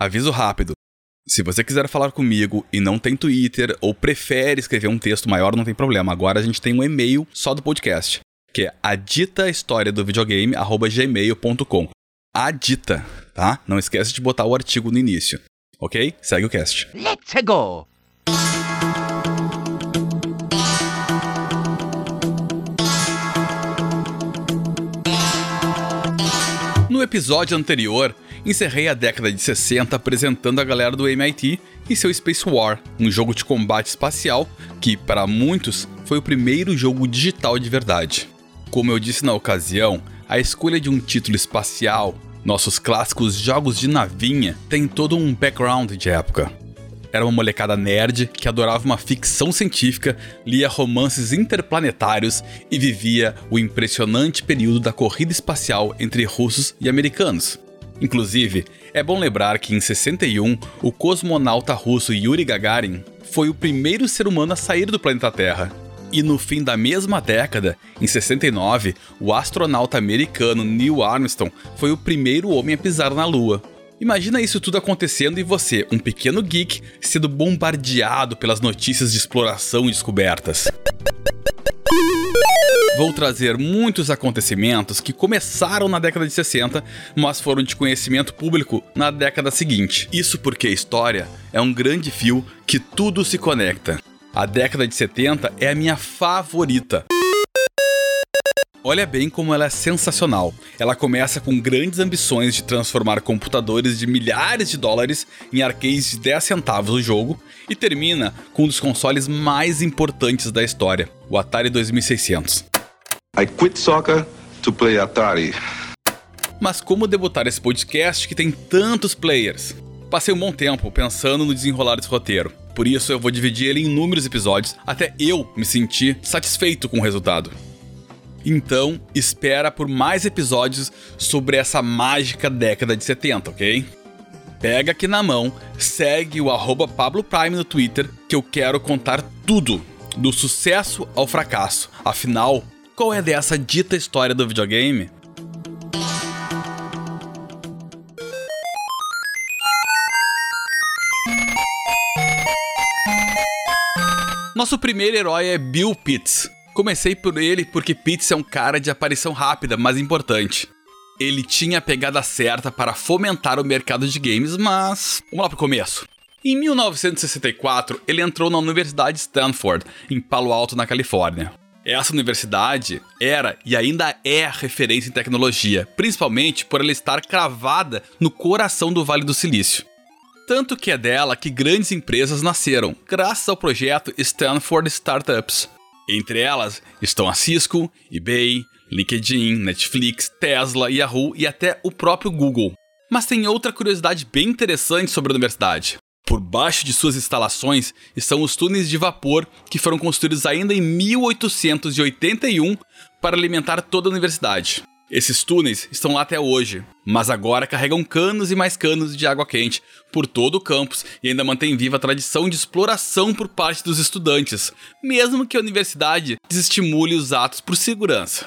Aviso rápido. Se você quiser falar comigo e não tem Twitter ou prefere escrever um texto maior, não tem problema. Agora a gente tem um e-mail só do podcast, que é a dita história do videogame gmail.com. A dita, tá? Não esquece de botar o artigo no início. Ok? Segue o cast. Let's go! No episódio anterior, encerrei a década de 60 apresentando a galera do MIT e seu Space War, um jogo de combate espacial que, para muitos, foi o primeiro jogo digital de verdade. Como eu disse na ocasião, a escolha de um título espacial, nossos clássicos jogos de navinha, tem todo um background de época. Era uma molecada nerd que adorava uma ficção científica, lia romances interplanetários e vivia o impressionante período da corrida espacial entre russos e americanos. Inclusive, é bom lembrar que em 61, o cosmonauta russo Yuri Gagarin foi o primeiro ser humano a sair do planeta Terra. E no fim da mesma década, em 69, o astronauta americano Neil Armstrong foi o primeiro homem a pisar na Lua. Imagina isso tudo acontecendo e você, um pequeno geek, sendo bombardeado pelas notícias de exploração e descobertas. Vou trazer muitos acontecimentos que começaram na década de 60, mas foram de conhecimento público na década seguinte. Isso porque a história é um grande fio que tudo se conecta. A década de 70 é a minha favorita. Olha bem como ela é sensacional. Ela começa com grandes ambições de transformar computadores de milhares de dólares em arcades de 10 centavos o jogo e termina com um dos consoles mais importantes da história, o Atari 2600. I quit soccer to play Atari. Mas como debutar esse podcast que tem tantos players? Passei um bom tempo pensando no desenrolar desse roteiro. Por isso eu vou dividir ele em inúmeros episódios até eu me sentir satisfeito com o resultado. Então, espera por mais episódios sobre essa mágica década de 70, ok? Pega aqui na mão, segue o arroba Pablo Prime no Twitter, que eu quero contar tudo, do sucesso ao fracasso. Afinal, qual é dessa dita história do videogame? Nosso primeiro herói é Bill Pitts. Comecei por ele porque Pitts é um cara de aparição rápida, mas importante. Ele tinha a pegada certa para fomentar o mercado de games, mas vamos lá pro começo. Em 1964, ele entrou na Universidade Stanford, em Palo Alto, na Califórnia. Essa universidade era e ainda é referência em tecnologia, principalmente por ela estar cravada no coração do Vale do Silício. Tanto que é dela que grandes empresas nasceram, graças ao projeto Stanford Startups. Entre elas estão a Cisco, eBay, LinkedIn, Netflix, Tesla, Yahoo e até o próprio Google. Mas tem outra curiosidade bem interessante sobre a universidade. Por baixo de suas instalações estão os túneis de vapor que foram construídos ainda em 1881 para alimentar toda a universidade. Esses túneis estão lá até hoje, mas agora carregam canos e mais canos de água quente por todo o campus e ainda mantém viva a tradição de exploração por parte dos estudantes, mesmo que a universidade desestimule os atos por segurança.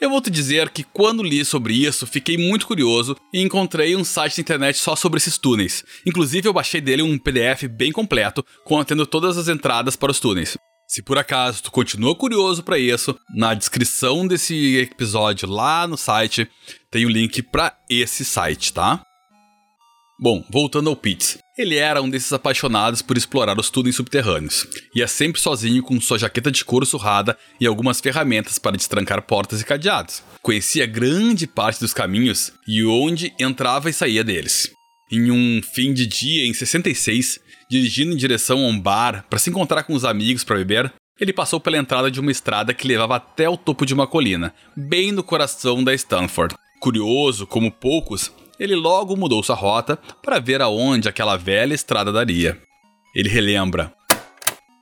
Eu vou te dizer que quando li sobre isso, fiquei muito curioso e encontrei um site na internet só sobre esses túneis. Inclusive, eu baixei dele um PDF bem completo, contendo todas as entradas para os túneis. Se por acaso tu continua curioso para isso, na descrição desse episódio lá no site tem o um link para esse site, tá? Bom, voltando ao Pitts. Ele era um desses apaixonados por explorar os túneis subterrâneos. Ia sempre sozinho com sua jaqueta de couro surrada e algumas ferramentas para destrancar portas e cadeados. Conhecia grande parte dos caminhos e onde entrava e saía deles. Em um fim de dia em 66, dirigindo em direção a um bar para se encontrar com os amigos para beber, ele passou pela entrada de uma estrada que levava até o topo de uma colina, bem no coração da Stanford. Curioso, como poucos, ele logo mudou sua rota para ver aonde aquela velha estrada daria. Ele relembra: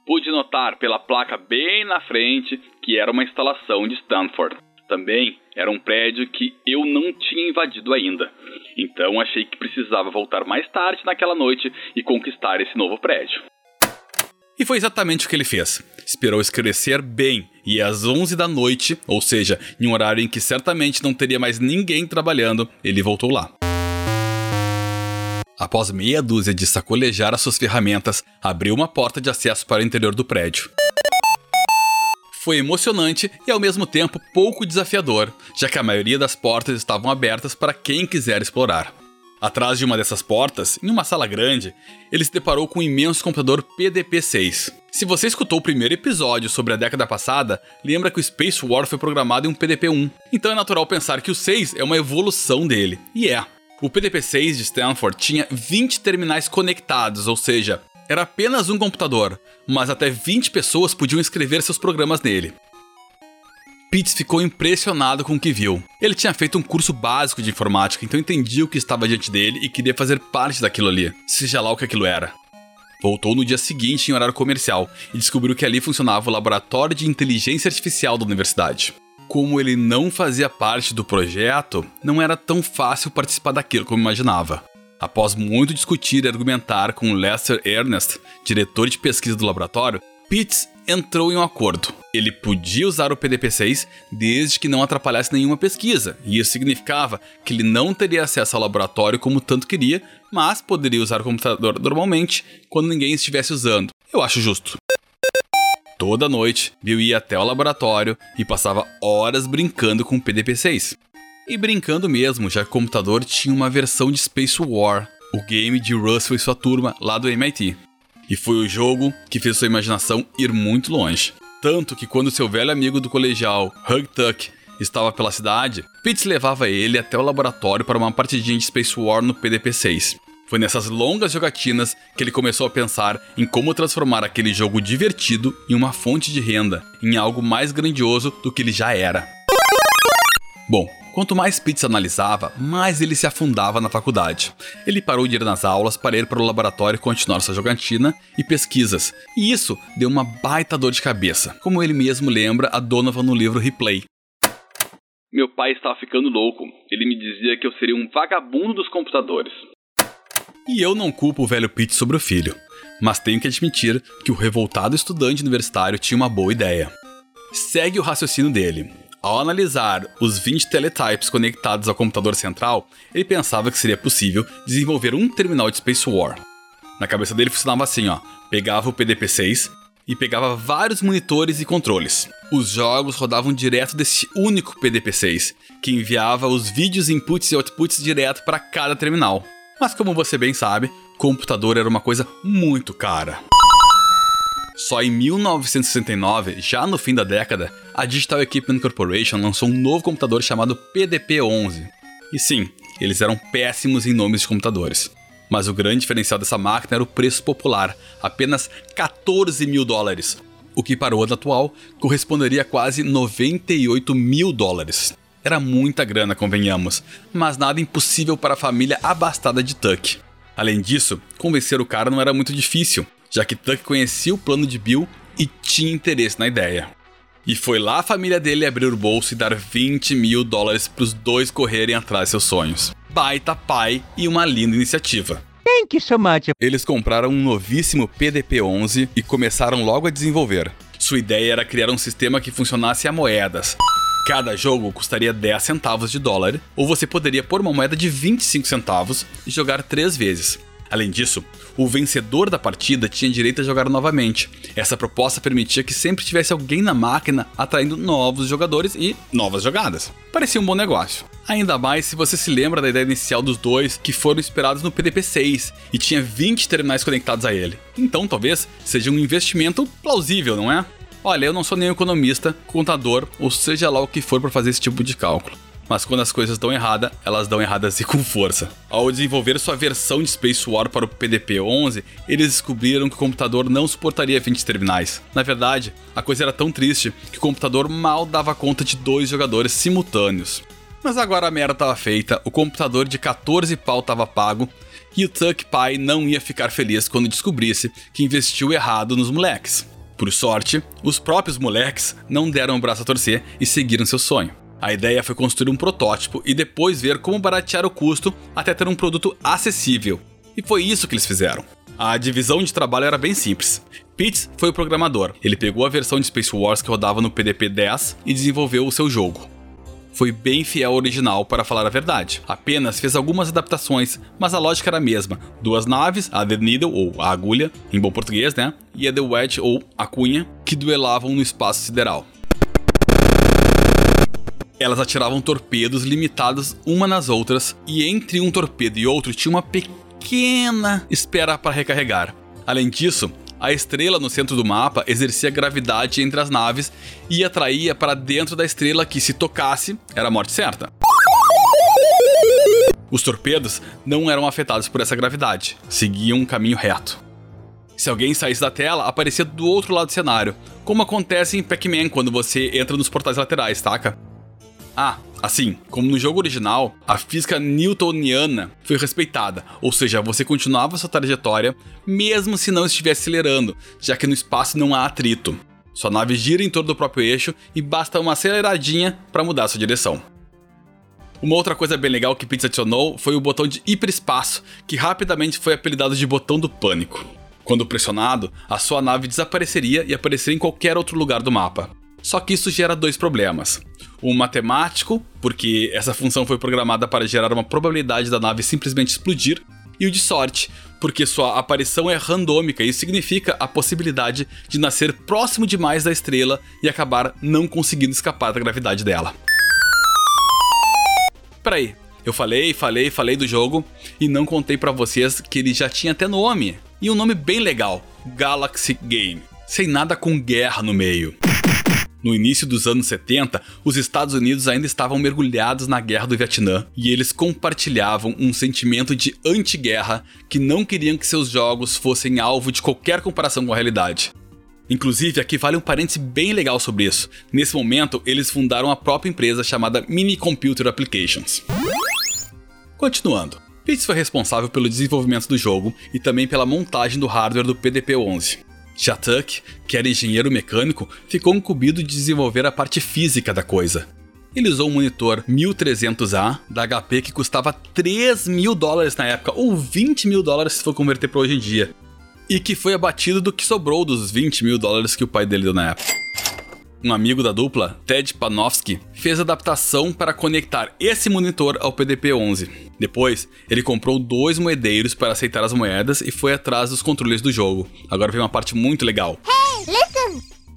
Pude notar pela placa bem na frente que era uma instalação de Stanford. Também era um prédio que eu não tinha invadido ainda. Então achei que precisava voltar mais tarde naquela noite e conquistar esse novo prédio. E foi exatamente o que ele fez. Esperou escurecer bem e às 11 da noite, ou seja, em um horário em que certamente não teria mais ninguém trabalhando, ele voltou lá. Após meia dúzia de sacolejar as suas ferramentas, abriu uma porta de acesso para o interior do prédio. Foi emocionante e ao mesmo tempo pouco desafiador, já que a maioria das portas estavam abertas para quem quiser explorar. Atrás de uma dessas portas, em uma sala grande, ele se deparou com um imenso computador PDP-6. Se você escutou o primeiro episódio sobre a década passada, lembra que o Space War foi programado em um PDP-1. Então é natural pensar que o 6 é uma evolução dele. E é. O PDP-6 de Stanford tinha 20 terminais conectados, ou seja, era apenas um computador, mas até 20 pessoas podiam escrever seus programas nele. Pitts ficou impressionado com o que viu. Ele tinha feito um curso básico de informática, então entendia o que estava diante dele e queria fazer parte daquilo ali, seja lá o que aquilo era. Voltou no dia seguinte em horário comercial e descobriu que ali funcionava o laboratório de inteligência artificial da universidade. Como ele não fazia parte do projeto, não era tão fácil participar daquilo como imaginava. Após muito discutir e argumentar com Lester Ernest, diretor de pesquisa do laboratório, Pitts entrou em um acordo. Ele podia usar o PDP-6 desde que não atrapalhasse nenhuma pesquisa, e isso significava que ele não teria acesso ao laboratório como tanto queria, mas poderia usar o computador normalmente quando ninguém estivesse usando. Eu acho justo. Toda noite, Bill ia até o laboratório e passava horas brincando com o PDP-6. E brincando mesmo, já que o computador tinha uma versão de Space War, o game de Russell e sua turma lá do MIT. E foi o jogo que fez sua imaginação ir muito longe. Tanto que quando seu velho amigo do colegial, Hug Tuck, estava pela cidade, Pitts levava ele até o laboratório para uma partidinha de Space War no PDP-6. Foi nessas longas jogatinas que ele começou a pensar em como transformar aquele jogo divertido em uma fonte de renda, em algo mais grandioso do que ele já era. Bom, Quanto mais Pitts analisava, mais ele se afundava na faculdade. Ele parou de ir nas aulas para ir para o laboratório e continuar sua jogatina e pesquisas, e isso deu uma baita dor de cabeça, como ele mesmo lembra a Donovan no livro Replay. Meu pai estava ficando louco. Ele me dizia que eu seria um vagabundo dos computadores. E eu não culpo o velho Pitts sobre o filho, mas tenho que admitir que o revoltado estudante universitário tinha uma boa ideia. Segue o raciocínio dele. Ao analisar os 20 teletypes conectados ao computador central, ele pensava que seria possível desenvolver um terminal de Space War. Na cabeça dele funcionava assim, ó: pegava o PDP-6 e pegava vários monitores e controles. Os jogos rodavam direto desse único PDP-6, que enviava os vídeos inputs e outputs direto para cada terminal. Mas como você bem sabe, computador era uma coisa muito cara. Só em 1969, já no fim da década, a Digital Equipment Corporation lançou um novo computador chamado PDP-11. E sim, eles eram péssimos em nomes de computadores. Mas o grande diferencial dessa máquina era o preço popular, apenas 14 mil dólares, o que para o ano atual corresponderia a quase 98 mil dólares. Era muita grana, convenhamos, mas nada impossível para a família abastada de Tuck. Além disso, convencer o cara não era muito difícil já que Tuck conhecia o plano de Bill e tinha interesse na ideia. E foi lá a família dele abrir o bolso e dar 20 mil dólares para os dois correrem atrás de seus sonhos. Baita pai e uma linda iniciativa. Thank you so much. Eles compraram um novíssimo PDP-11 e começaram logo a desenvolver. Sua ideia era criar um sistema que funcionasse a moedas. Cada jogo custaria 10 centavos de dólar, ou você poderia pôr uma moeda de 25 centavos e jogar três vezes. Além disso, o vencedor da partida tinha direito a jogar novamente. Essa proposta permitia que sempre tivesse alguém na máquina atraindo novos jogadores e novas jogadas. Parecia um bom negócio. Ainda mais se você se lembra da ideia inicial dos dois que foram inspirados no PDP-6 e tinha 20 terminais conectados a ele. Então talvez seja um investimento plausível, não é? Olha, eu não sou nem economista, contador ou seja lá o que for para fazer esse tipo de cálculo mas quando as coisas dão errada, elas dão erradas e com força. Ao desenvolver sua versão de Space War para o PDP-11, eles descobriram que o computador não suportaria 20 terminais. Na verdade, a coisa era tão triste que o computador mal dava conta de dois jogadores simultâneos. Mas agora a merda estava feita, o computador de 14 pau estava pago e o Tuck Pai não ia ficar feliz quando descobrisse que investiu errado nos moleques. Por sorte, os próprios moleques não deram o braço a torcer e seguiram seu sonho. A ideia foi construir um protótipo e depois ver como baratear o custo até ter um produto acessível. E foi isso que eles fizeram. A divisão de trabalho era bem simples. Pitts foi o programador. Ele pegou a versão de Space Wars que rodava no PDP-10 e desenvolveu o seu jogo. foi bem fiel ao original, para falar a verdade. Apenas fez algumas adaptações, mas a lógica era a mesma. Duas naves, a The Needle, ou a agulha, em bom português, né? E a The Wedge, ou a cunha, que duelavam no espaço sideral. Elas atiravam torpedos limitados uma nas outras, e entre um torpedo e outro tinha uma pequena espera para recarregar. Além disso, a estrela no centro do mapa exercia gravidade entre as naves e atraía para dentro da estrela que, se tocasse, era morte certa. Os torpedos não eram afetados por essa gravidade, seguiam um caminho reto. Se alguém saísse da tela, aparecia do outro lado do cenário, como acontece em Pac-Man quando você entra nos portais laterais, taca? Ah, assim, como no jogo original, a física newtoniana foi respeitada, ou seja, você continuava sua trajetória mesmo se não estivesse acelerando, já que no espaço não há atrito. Sua nave gira em torno do próprio eixo e basta uma aceleradinha para mudar sua direção. Uma outra coisa bem legal que Pitts adicionou foi o botão de hiperespaço, que rapidamente foi apelidado de botão do pânico. Quando pressionado, a sua nave desapareceria e apareceria em qualquer outro lugar do mapa. Só que isso gera dois problemas. O matemático, porque essa função foi programada para gerar uma probabilidade da nave simplesmente explodir, e o de sorte, porque sua aparição é randômica e significa a possibilidade de nascer próximo demais da estrela e acabar não conseguindo escapar da gravidade dela. Peraí, eu falei, falei, falei do jogo e não contei para vocês que ele já tinha até nome, e um nome bem legal, Galaxy Game, sem nada com guerra no meio. No início dos anos 70, os Estados Unidos ainda estavam mergulhados na guerra do Vietnã e eles compartilhavam um sentimento de anti-guerra que não queriam que seus jogos fossem alvo de qualquer comparação com a realidade. Inclusive, aqui vale um parêntese bem legal sobre isso. Nesse momento, eles fundaram a própria empresa chamada Mini Computer Applications. Continuando, Pitts foi responsável pelo desenvolvimento do jogo e também pela montagem do hardware do PDP-11. Tuck, que era engenheiro mecânico, ficou incumbido de desenvolver a parte física da coisa. Ele usou um monitor 1300A da HP que custava 3 mil dólares na época, ou 20 mil dólares se for converter para hoje em dia, e que foi abatido do que sobrou dos 20 mil dólares que o pai dele deu na época. Um amigo da dupla, Ted Panofsky, fez adaptação para conectar esse monitor ao PDP-11. Depois, ele comprou dois moedeiros para aceitar as moedas e foi atrás dos controles do jogo. Agora vem uma parte muito legal. Hey!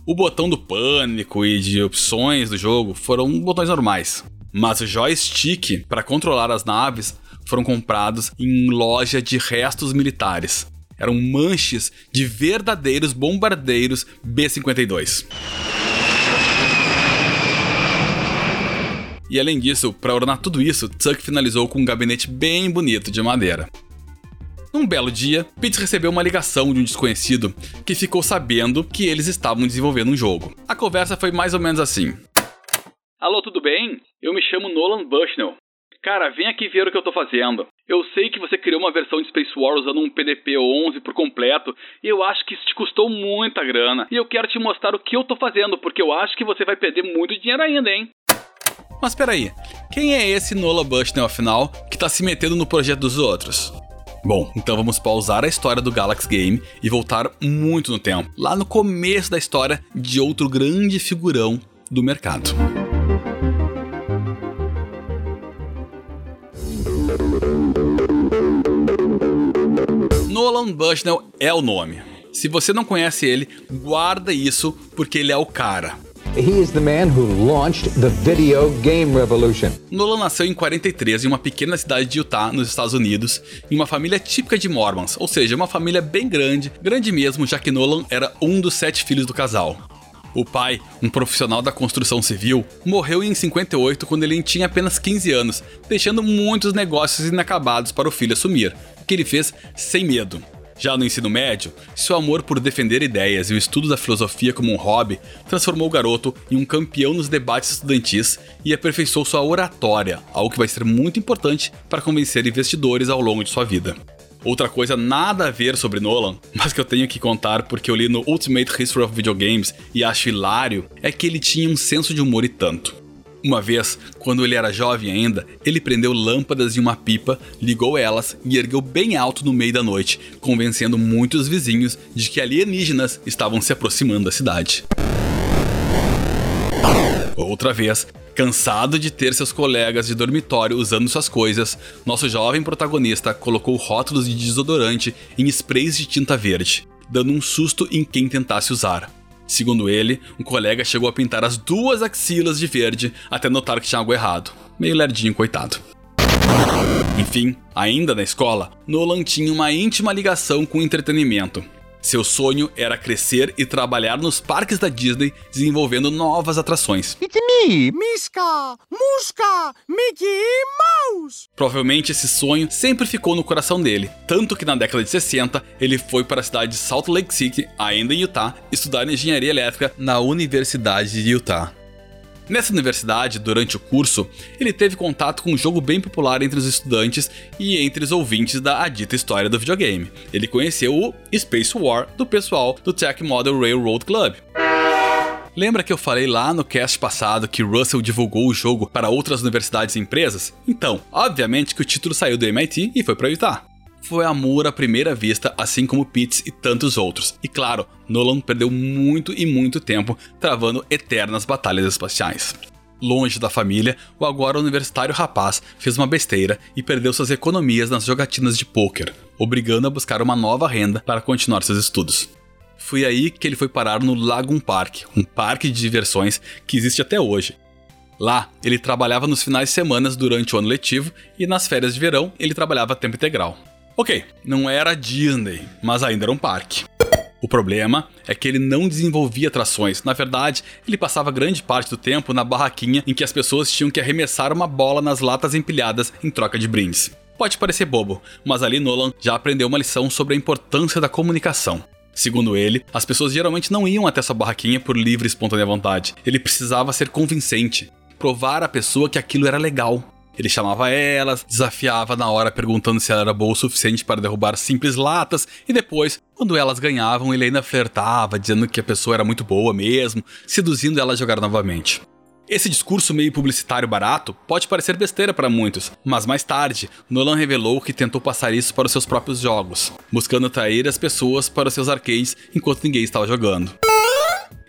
O botão do pânico e de opções do jogo foram botões normais, mas o joystick para controlar as naves foram comprados em loja de restos militares. Eram manches de verdadeiros bombardeiros B-52. E além disso, para ornar tudo isso, Tuck finalizou com um gabinete bem bonito de madeira. Num belo dia, Pitts recebeu uma ligação de um desconhecido que ficou sabendo que eles estavam desenvolvendo um jogo. A conversa foi mais ou menos assim: Alô, tudo bem? Eu me chamo Nolan Bushnell. Cara, vem aqui ver o que eu tô fazendo. Eu sei que você criou uma versão de Space War usando um PDP 11 por completo, e eu acho que isso te custou muita grana. E eu quero te mostrar o que eu tô fazendo, porque eu acho que você vai perder muito dinheiro ainda, hein? Mas peraí, quem é esse Nola Bushnell afinal que tá se metendo no projeto dos outros? Bom, então vamos pausar a história do Galaxy Game e voltar muito no tempo, lá no começo da história de outro grande figurão do mercado. Nolan Bushnell é o nome. Se você não conhece ele, guarda isso porque ele é o cara. He is the man who launched the video game revolution. Nolan nasceu em 43 em uma pequena cidade de Utah, nos Estados Unidos, em uma família típica de Mormons, ou seja, uma família bem grande, grande mesmo, já que Nolan era um dos sete filhos do casal. O pai, um profissional da construção civil, morreu em 58 quando ele tinha apenas 15 anos, deixando muitos negócios inacabados para o filho assumir, que ele fez sem medo. Já no ensino médio, seu amor por defender ideias e o estudo da filosofia como um hobby transformou o garoto em um campeão nos debates estudantis e aperfeiçoou sua oratória, algo que vai ser muito importante para convencer investidores ao longo de sua vida. Outra coisa nada a ver sobre Nolan, mas que eu tenho que contar porque eu li no Ultimate History of Video Games e acho hilário, é que ele tinha um senso de humor e tanto. Uma vez, quando ele era jovem ainda, ele prendeu lâmpadas em uma pipa, ligou elas e ergueu bem alto no meio da noite, convencendo muitos vizinhos de que alienígenas estavam se aproximando da cidade. Outra vez, cansado de ter seus colegas de dormitório usando suas coisas, nosso jovem protagonista colocou rótulos de desodorante em sprays de tinta verde, dando um susto em quem tentasse usar. Segundo ele, um colega chegou a pintar as duas axilas de verde até notar que tinha algo errado. Meio lerdinho, coitado. Enfim, ainda na escola, Nolan tinha uma íntima ligação com o entretenimento. Seu sonho era crescer e trabalhar nos parques da Disney, desenvolvendo novas atrações. It's me, Miska, Muska, Mickey Mouse. Provavelmente esse sonho sempre ficou no coração dele, tanto que na década de 60 ele foi para a cidade de Salt Lake City, ainda em Utah, estudar engenharia elétrica na Universidade de Utah. Nessa universidade, durante o curso, ele teve contato com um jogo bem popular entre os estudantes e entre os ouvintes da adita história do videogame. Ele conheceu o Space War do pessoal do Tech Model Railroad Club. Lembra que eu falei lá no cast passado que Russell divulgou o jogo para outras universidades e empresas? Então, obviamente que o título saiu do MIT e foi para Utah foi amor à primeira vista, assim como Pitts e tantos outros. E claro, Nolan perdeu muito e muito tempo travando eternas batalhas espaciais. Longe da família, o agora universitário rapaz fez uma besteira e perdeu suas economias nas jogatinas de pôquer, obrigando a buscar uma nova renda para continuar seus estudos. Foi aí que ele foi parar no Lagoon Park, um parque de diversões que existe até hoje. Lá, ele trabalhava nos finais de semana durante o ano letivo e nas férias de verão ele trabalhava a tempo integral. Ok, não era Disney, mas ainda era um parque. O problema é que ele não desenvolvia atrações. Na verdade, ele passava grande parte do tempo na barraquinha em que as pessoas tinham que arremessar uma bola nas latas empilhadas em troca de brindes. Pode parecer bobo, mas ali Nolan já aprendeu uma lição sobre a importância da comunicação. Segundo ele, as pessoas geralmente não iam até sua barraquinha por livre e espontânea vontade. Ele precisava ser convincente, provar à pessoa que aquilo era legal. Ele chamava elas, desafiava na hora perguntando se ela era boa o suficiente para derrubar simples latas, e depois, quando elas ganhavam, ele ainda flertava, dizendo que a pessoa era muito boa mesmo, seduzindo ela a jogar novamente. Esse discurso meio publicitário barato pode parecer besteira para muitos, mas mais tarde, Nolan revelou que tentou passar isso para os seus próprios jogos, buscando atrair as pessoas para os seus arcades enquanto ninguém estava jogando.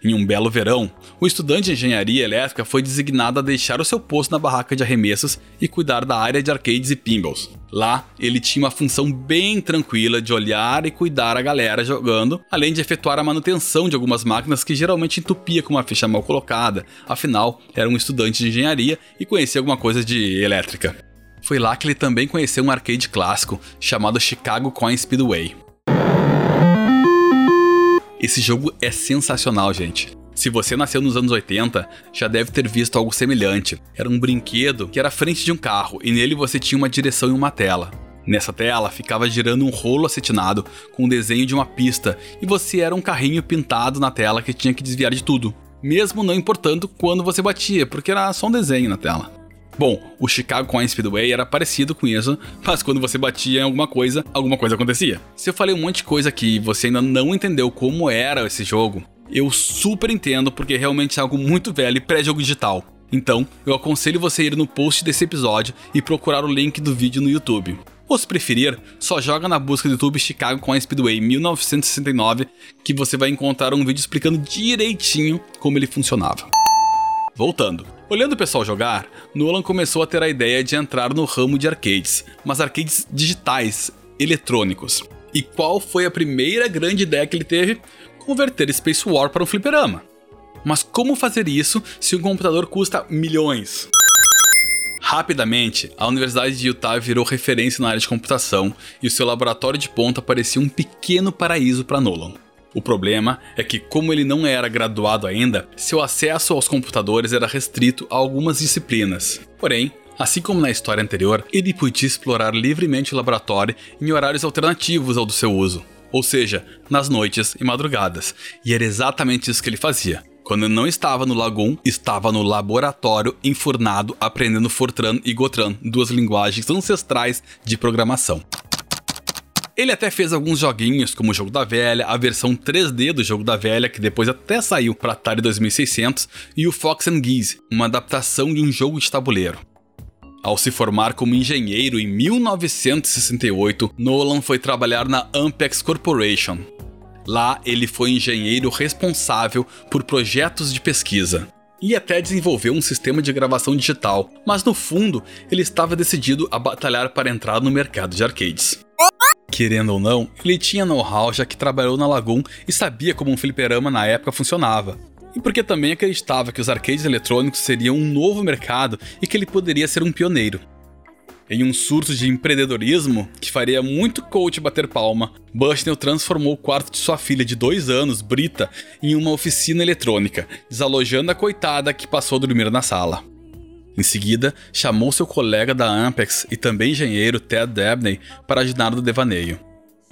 Em um belo verão, o estudante de engenharia elétrica foi designado a deixar o seu posto na barraca de arremessos e cuidar da área de arcades e pinballs. Lá, ele tinha uma função bem tranquila de olhar e cuidar a galera jogando, além de efetuar a manutenção de algumas máquinas que geralmente entupia com uma ficha mal colocada, afinal, era um estudante de engenharia e conhecia alguma coisa de elétrica. Foi lá que ele também conheceu um arcade clássico chamado Chicago Coin Speedway. Esse jogo é sensacional, gente. Se você nasceu nos anos 80, já deve ter visto algo semelhante. Era um brinquedo que era frente de um carro e nele você tinha uma direção e uma tela. Nessa tela ficava girando um rolo acetinado com o desenho de uma pista e você era um carrinho pintado na tela que tinha que desviar de tudo, mesmo não importando quando você batia, porque era só um desenho na tela. Bom, o Chicago Coin Speedway era parecido com isso, mas quando você batia em alguma coisa, alguma coisa acontecia. Se eu falei um monte de coisa aqui e você ainda não entendeu como era esse jogo, eu super entendo porque realmente é algo muito velho e pré-jogo digital. Então, eu aconselho você a ir no post desse episódio e procurar o link do vídeo no YouTube. Ou se preferir, só joga na busca do YouTube Chicago Coin Speedway 1969 que você vai encontrar um vídeo explicando direitinho como ele funcionava. Voltando. Olhando o pessoal jogar, Nolan começou a ter a ideia de entrar no ramo de arcades, mas arcades digitais, eletrônicos. E qual foi a primeira grande ideia que ele teve? Converter Space War para um fliperama. Mas como fazer isso se um computador custa milhões? Rapidamente, a Universidade de Utah virou referência na área de computação e o seu laboratório de ponta parecia um pequeno paraíso para Nolan. O problema é que, como ele não era graduado ainda, seu acesso aos computadores era restrito a algumas disciplinas. Porém, assim como na história anterior, ele podia explorar livremente o laboratório em horários alternativos ao do seu uso, ou seja, nas noites e madrugadas. E era exatamente isso que ele fazia. Quando não estava no Lagoon, estava no laboratório enfurnado aprendendo Fortran e Gotran, duas linguagens ancestrais de programação. Ele até fez alguns joguinhos, como o Jogo da Velha, a versão 3D do Jogo da Velha, que depois até saiu para Atari 2600, e o Fox and Geese, uma adaptação de um jogo de tabuleiro. Ao se formar como engenheiro em 1968, Nolan foi trabalhar na Ampex Corporation. Lá, ele foi engenheiro responsável por projetos de pesquisa. e até desenvolveu um sistema de gravação digital, mas no fundo ele estava decidido a batalhar para entrar no mercado de arcades. Querendo ou não, ele tinha know-how já que trabalhou na Lagoon e sabia como um fliperama na época funcionava. E porque também acreditava que os arcades eletrônicos seriam um novo mercado e que ele poderia ser um pioneiro. Em um surto de empreendedorismo que faria muito coach bater palma, Bushnell transformou o quarto de sua filha de dois anos, Brita, em uma oficina eletrônica, desalojando a coitada que passou a dormir na sala. Em seguida, chamou seu colega da Ampex e também engenheiro Ted Dabney para ajudar no devaneio.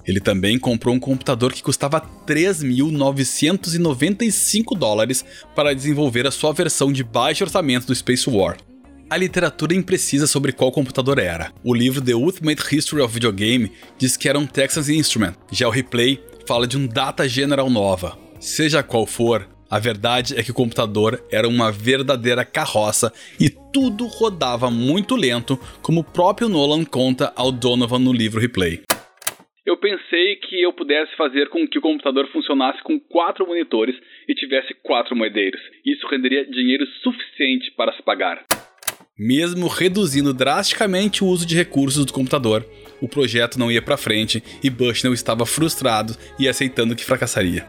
Ele também comprou um computador que custava 3.995 dólares para desenvolver a sua versão de baixo orçamento do Space War. A literatura imprecisa sobre qual computador era. O livro The Ultimate History of Video Game diz que era um Texas Instrument. Já o Replay fala de um Data General Nova. Seja qual for, a verdade é que o computador era uma verdadeira carroça e tudo rodava muito lento, como o próprio Nolan conta ao Donovan no livro Replay. Eu pensei que eu pudesse fazer com que o computador funcionasse com quatro monitores e tivesse quatro moedeiros. Isso renderia dinheiro suficiente para se pagar. Mesmo reduzindo drasticamente o uso de recursos do computador, o projeto não ia para frente e Bushnell estava frustrado e aceitando que fracassaria.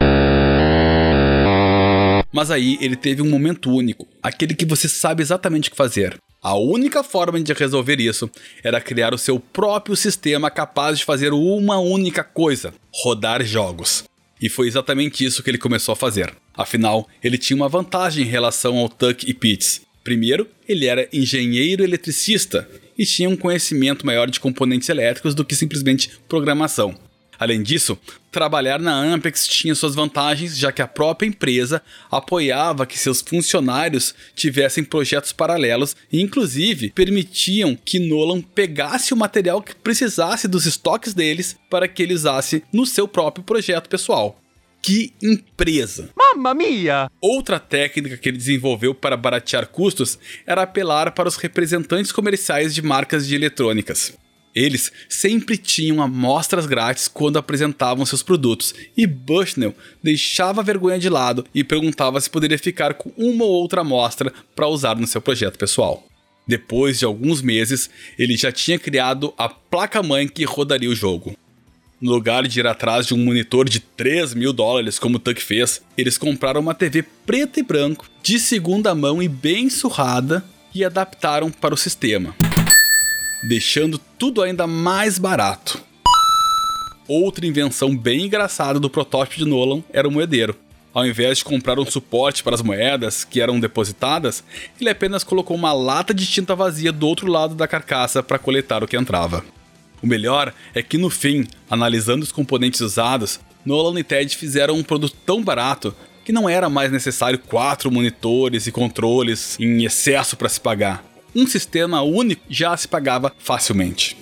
Mas aí ele teve um momento único, aquele que você sabe exatamente o que fazer. A única forma de resolver isso era criar o seu próprio sistema capaz de fazer uma única coisa: rodar jogos. E foi exatamente isso que ele começou a fazer. Afinal, ele tinha uma vantagem em relação ao Tuck e Pitts. Primeiro, ele era engenheiro eletricista e tinha um conhecimento maior de componentes elétricos do que simplesmente programação. Além disso, trabalhar na Ampex tinha suas vantagens, já que a própria empresa apoiava que seus funcionários tivessem projetos paralelos e, inclusive, permitiam que Nolan pegasse o material que precisasse dos estoques deles para que ele usasse no seu próprio projeto pessoal. Que empresa! Mamma mia! Outra técnica que ele desenvolveu para baratear custos era apelar para os representantes comerciais de marcas de eletrônicas. Eles sempre tinham amostras grátis quando apresentavam seus produtos, e Bushnell deixava a vergonha de lado e perguntava se poderia ficar com uma ou outra amostra para usar no seu projeto pessoal. Depois de alguns meses, ele já tinha criado a placa-mãe que rodaria o jogo. No lugar de ir atrás de um monitor de 3 mil dólares, como o Tuck fez, eles compraram uma TV preta e branco, de segunda mão e bem surrada, e adaptaram para o sistema, deixando tudo ainda mais barato. Outra invenção bem engraçada do protótipo de Nolan era o moedeiro. Ao invés de comprar um suporte para as moedas que eram depositadas, ele apenas colocou uma lata de tinta vazia do outro lado da carcaça para coletar o que entrava. O melhor é que no fim, analisando os componentes usados, Nolan e Ted fizeram um produto tão barato que não era mais necessário quatro monitores e controles em excesso para se pagar. Um sistema único já se pagava facilmente.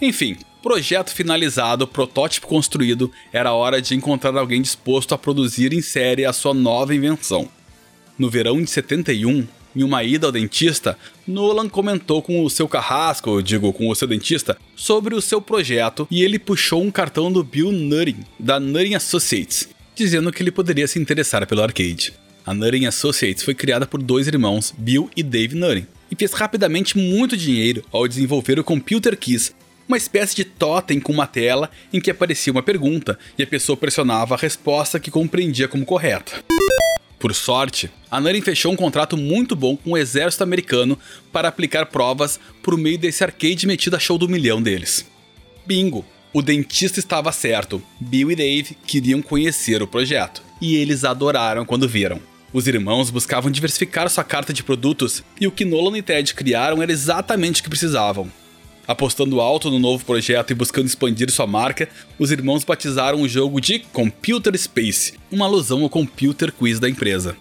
Enfim, projeto finalizado, protótipo construído, era hora de encontrar alguém disposto a produzir em série a sua nova invenção. No verão de 71, em uma ida ao dentista, Nolan comentou com o seu carrasco, digo, com o seu dentista, sobre o seu projeto e ele puxou um cartão do Bill Nutting, da Nutting Associates, dizendo que ele poderia se interessar pelo arcade. A Nutting Associates foi criada por dois irmãos, Bill e Dave Nutting, e fez rapidamente muito dinheiro ao desenvolver o Computer Keys, uma espécie de totem com uma tela em que aparecia uma pergunta e a pessoa pressionava a resposta que compreendia como correta. Por sorte, a Nurin fechou um contrato muito bom com o exército americano para aplicar provas por meio desse arcade metido a show do milhão deles. Bingo! O dentista estava certo. Bill e Dave queriam conhecer o projeto, e eles adoraram quando viram. Os irmãos buscavam diversificar sua carta de produtos e o que Nolan e Ted criaram era exatamente o que precisavam. Apostando alto no novo projeto e buscando expandir sua marca, os irmãos batizaram o jogo de Computer Space, uma alusão ao Computer Quiz da empresa.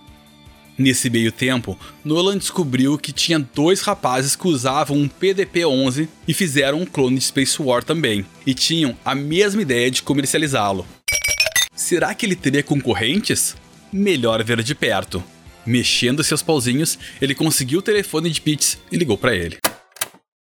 Nesse meio tempo, Nolan descobriu que tinha dois rapazes que usavam um PDP-11 e fizeram um clone de Space War também, e tinham a mesma ideia de comercializá-lo. Será que ele teria concorrentes? Melhor ver de perto. Mexendo seus pauzinhos, ele conseguiu o telefone de Pitts e ligou para ele.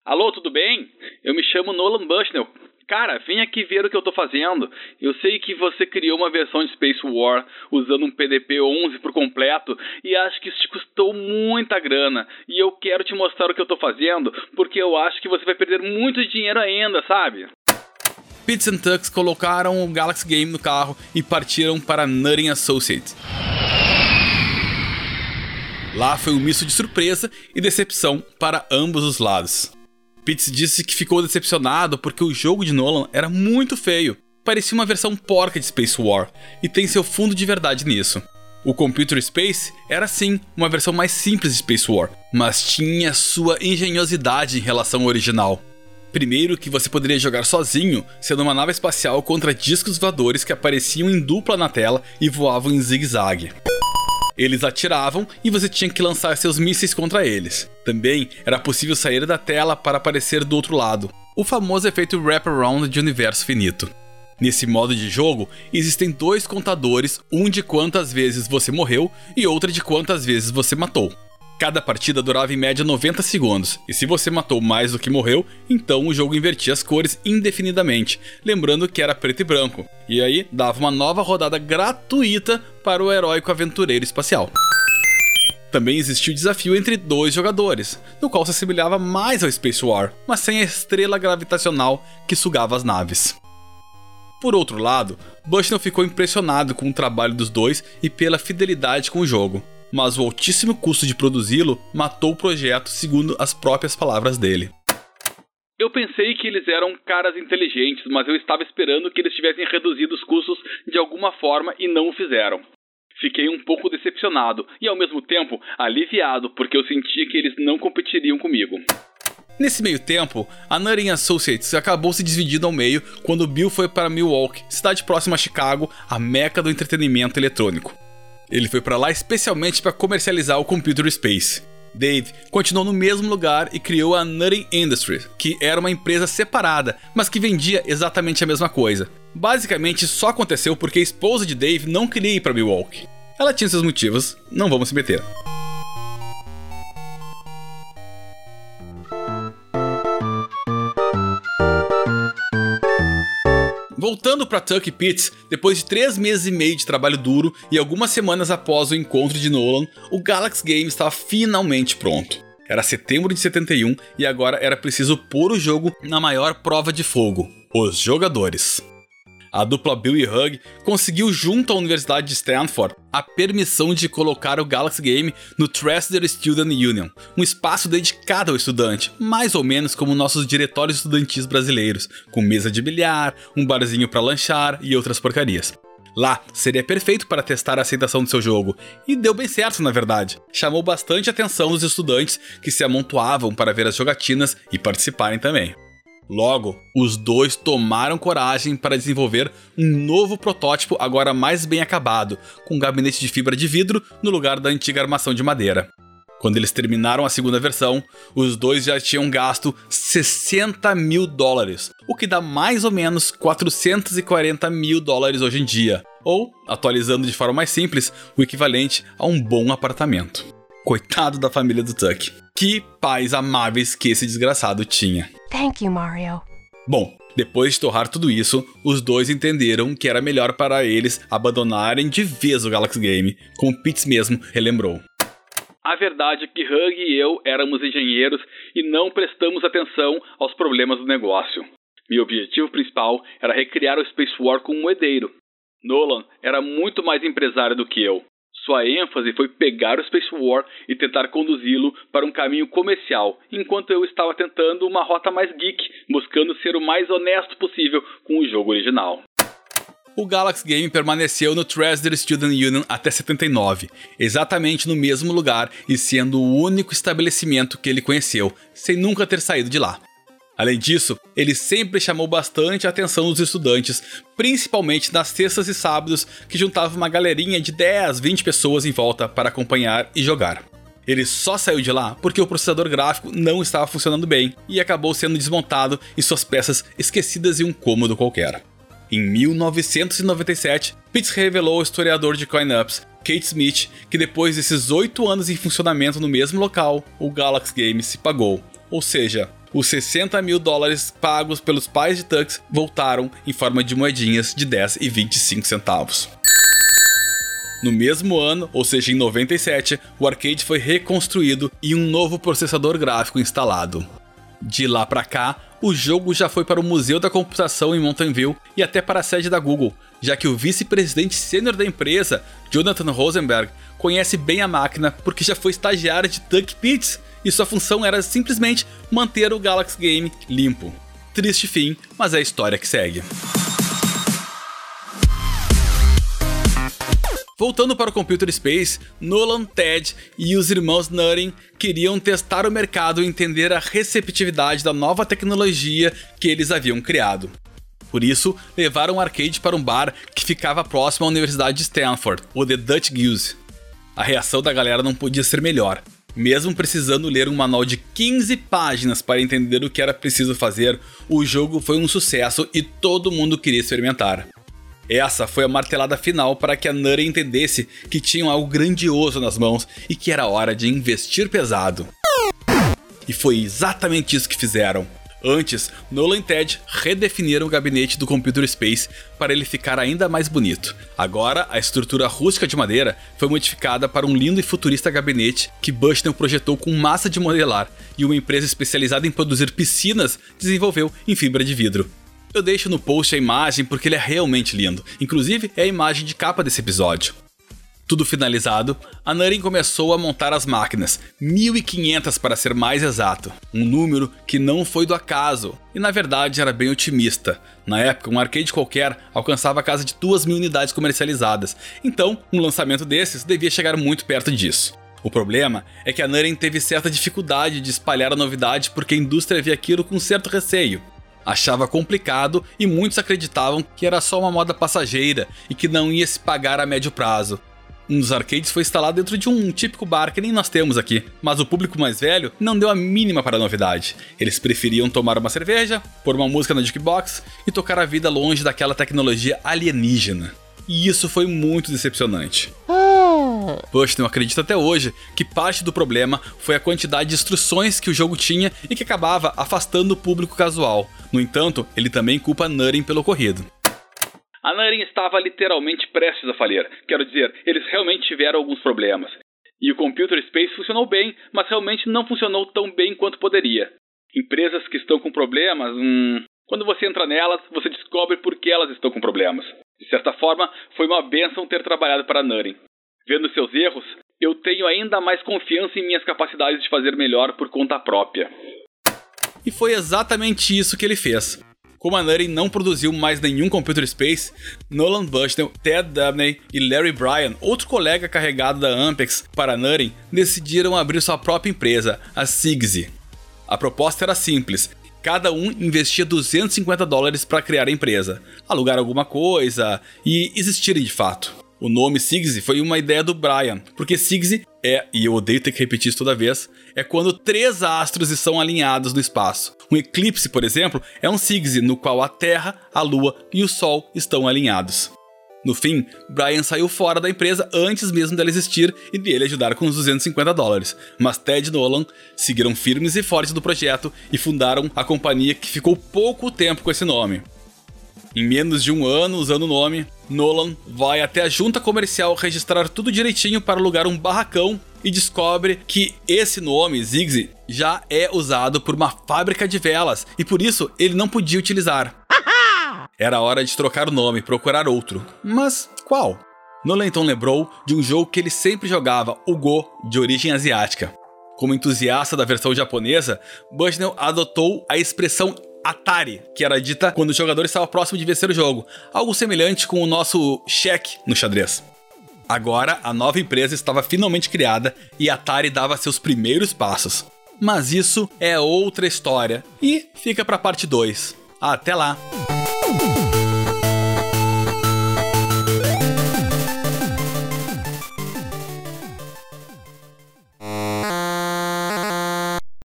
Alô, tudo bem? Eu me chamo Nolan Bushnell. Cara, vem aqui ver o que eu tô fazendo. Eu sei que você criou uma versão de Space War usando um PDP 11 por completo e acho que isso te custou muita grana. E eu quero te mostrar o que eu tô fazendo porque eu acho que você vai perder muito dinheiro ainda, sabe? Pitts and Tux colocaram o Galaxy Game no carro e partiram para Nutting Associates. Lá foi um misto de surpresa e decepção para ambos os lados. Pitts disse que ficou decepcionado porque o jogo de Nolan era muito feio, parecia uma versão porca de Space War, e tem seu fundo de verdade nisso. O Computer Space era sim uma versão mais simples de Space War, mas tinha sua engenhosidade em relação ao original. Primeiro, que você poderia jogar sozinho, sendo uma nave espacial contra discos voadores que apareciam em dupla na tela e voavam em zigue-zague. Eles atiravam e você tinha que lançar seus mísseis contra eles. Também era possível sair da tela para aparecer do outro lado, o famoso efeito wraparound de universo finito. Nesse modo de jogo, existem dois contadores, um de quantas vezes você morreu e outro de quantas vezes você matou. Cada partida durava em média 90 segundos, e se você matou mais do que morreu, então o jogo invertia as cores indefinidamente, lembrando que era preto e branco, e aí dava uma nova rodada gratuita para o heróico aventureiro espacial. Também existia o desafio entre dois jogadores, no qual se assemelhava mais ao Space War, mas sem a estrela gravitacional que sugava as naves. Por outro lado, Bushnell ficou impressionado com o trabalho dos dois e pela fidelidade com o jogo, mas o altíssimo custo de produzi-lo matou o projeto, segundo as próprias palavras dele. Eu pensei que eles eram caras inteligentes, mas eu estava esperando que eles tivessem reduzido os custos de alguma forma e não o fizeram. Fiquei um pouco decepcionado e ao mesmo tempo aliviado porque eu sentia que eles não competiriam comigo. Nesse meio tempo, a Nutting Associates acabou se dividindo ao meio quando Bill foi para Milwaukee, cidade próxima a Chicago, a meca do entretenimento eletrônico. Ele foi para lá especialmente para comercializar o Computer Space. Dave continuou no mesmo lugar e criou a Nutting Industries, que era uma empresa separada, mas que vendia exatamente a mesma coisa. Basicamente, só aconteceu porque a esposa de Dave não queria ir para Milwaukee. Ela tinha seus motivos, não vamos se meter. Voltando para Tuck Pitts, depois de três meses e meio de trabalho duro e algumas semanas após o encontro de Nolan, o Galaxy Game estava finalmente pronto. Era setembro de 71 e agora era preciso pôr o jogo na maior prova de fogo: os jogadores a dupla Bill e Hug conseguiu junto à Universidade de Stanford a permissão de colocar o Galaxy Game no Trusted Student Union, um espaço dedicado ao estudante, mais ou menos como nossos diretórios estudantis brasileiros, com mesa de bilhar, um barzinho para lanchar e outras porcarias. Lá seria perfeito para testar a aceitação do seu jogo, e deu bem certo na verdade. Chamou bastante atenção dos estudantes que se amontoavam para ver as jogatinas e participarem também. Logo, os dois tomaram coragem para desenvolver um novo protótipo agora mais bem acabado, com um gabinete de fibra de vidro no lugar da antiga armação de madeira. Quando eles terminaram a segunda versão, os dois já tinham gasto 60 mil dólares, o que dá mais ou menos 440 mil dólares hoje em dia, ou, atualizando de forma mais simples, o equivalente a um bom apartamento. Coitado da família do Tuck. Que pais amáveis que esse desgraçado tinha. Thank you, Mario. Bom, depois de torrar tudo isso, os dois entenderam que era melhor para eles abandonarem de vez o Galaxy Game, como Pitts mesmo relembrou. A verdade é que Hug e eu éramos engenheiros e não prestamos atenção aos problemas do negócio. Meu objetivo principal era recriar o Space War com um herdeiro. Nolan era muito mais empresário do que eu. Sua ênfase foi pegar o Space War e tentar conduzi-lo para um caminho comercial, enquanto eu estava tentando uma rota mais geek, buscando ser o mais honesto possível com o jogo original. O Galaxy Game permaneceu no Treasure Student Union até 79, exatamente no mesmo lugar e sendo o único estabelecimento que ele conheceu, sem nunca ter saído de lá. Além disso, ele sempre chamou bastante a atenção dos estudantes, principalmente nas sextas e sábados, que juntava uma galerinha de 10, 20 pessoas em volta para acompanhar e jogar. Ele só saiu de lá porque o processador gráfico não estava funcionando bem e acabou sendo desmontado e suas peças esquecidas em um cômodo qualquer. Em 1997, Pitts revelou ao historiador de coin-ups, Kate Smith, que depois desses oito anos em funcionamento no mesmo local, o Galaxy Game se pagou, ou seja, os 60 mil dólares pagos pelos pais de Tux voltaram em forma de moedinhas de 10 e 25 centavos. No mesmo ano, ou seja, em 97, o arcade foi reconstruído e um novo processador gráfico instalado. De lá para cá, o jogo já foi para o Museu da Computação em Mountain View e até para a sede da Google, já que o vice-presidente sênior da empresa, Jonathan Rosenberg, conhece bem a máquina porque já foi estagiário de Tuck Pits e sua função era simplesmente manter o Galaxy Game limpo. Triste fim, mas é a história que segue. Voltando para o Computer Space, Nolan, Ted e os irmãos Nutting queriam testar o mercado e entender a receptividade da nova tecnologia que eles haviam criado. Por isso, levaram o arcade para um bar que ficava próximo à Universidade de Stanford, o The Dutch Goose. A reação da galera não podia ser melhor. Mesmo precisando ler um manual de 15 páginas para entender o que era preciso fazer, o jogo foi um sucesso e todo mundo queria experimentar. Essa foi a martelada final para que a Nura entendesse que tinham algo grandioso nas mãos e que era hora de investir pesado. E foi exatamente isso que fizeram. Antes, Nolan e Ted redefiniram o gabinete do Computer Space para ele ficar ainda mais bonito. Agora, a estrutura rústica de madeira foi modificada para um lindo e futurista gabinete que Bushnell projetou com massa de modelar e uma empresa especializada em produzir piscinas desenvolveu em fibra de vidro. Eu deixo no post a imagem porque ele é realmente lindo. Inclusive, é a imagem de capa desse episódio. Tudo finalizado, a Narin começou a montar as máquinas, 1500 para ser mais exato, um número que não foi do acaso e na verdade era bem otimista. Na época, um arcade qualquer alcançava a casa de 2000 unidades comercializadas, então um lançamento desses devia chegar muito perto disso. O problema é que a Narin teve certa dificuldade de espalhar a novidade porque a indústria via aquilo com certo receio achava complicado e muitos acreditavam que era só uma moda passageira e que não ia se pagar a médio prazo. Um dos arcades foi instalado dentro de um típico bar que nem nós temos aqui, mas o público mais velho não deu a mínima para a novidade. Eles preferiam tomar uma cerveja, pôr uma música na jukebox e tocar a vida longe daquela tecnologia alienígena. E isso foi muito decepcionante. Bushnell acredita até hoje que parte do problema foi a quantidade de instruções que o jogo tinha e que acabava afastando o público casual. No entanto, ele também culpa Nurin pelo ocorrido. A Nurin estava literalmente prestes a falir. Quero dizer, eles realmente tiveram alguns problemas. E o Computer Space funcionou bem, mas realmente não funcionou tão bem quanto poderia. Empresas que estão com problemas, hum, quando você entra nelas, você descobre por que elas estão com problemas. De certa forma, foi uma benção ter trabalhado para a Nurin. Vendo seus erros, eu tenho ainda mais confiança em minhas capacidades de fazer melhor por conta própria. E foi exatamente isso que ele fez. Como a Nutty não produziu mais nenhum Computer Space, Nolan Bushnell, Ted Dabney e Larry Bryan, outro colega carregado da Ampex para a Nutty, decidiram abrir sua própria empresa, a Sigsy. A proposta era simples, cada um investia 250 dólares para criar a empresa, alugar alguma coisa e existirem de fato. O nome Sigsy foi uma ideia do Brian, porque Sigsy é, e eu odeio ter que repetir isso toda vez, é quando três astros estão alinhados no espaço. Um eclipse, por exemplo, é um Sigsy no qual a Terra, a Lua e o Sol estão alinhados. No fim, Brian saiu fora da empresa antes mesmo dela existir e dele ajudar com os 250 dólares. Mas Ted e Nolan seguiram firmes e fortes do projeto e fundaram a companhia que ficou pouco tempo com esse nome. Em menos de um ano usando o nome, Nolan vai até a junta comercial registrar tudo direitinho para alugar um barracão e descobre que esse nome, Ziggy, já é usado por uma fábrica de velas e por isso ele não podia utilizar. Era hora de trocar o nome e procurar outro. Mas qual? Nolan então lembrou de um jogo que ele sempre jogava, o Go, de origem asiática. Como entusiasta da versão japonesa, Bushnell adotou a expressão Atari, que era dita quando o jogador estava próximo de vencer o jogo, algo semelhante com o nosso cheque no xadrez. Agora, a nova empresa estava finalmente criada e Atari dava seus primeiros passos. Mas isso é outra história e fica para parte 2. Até lá!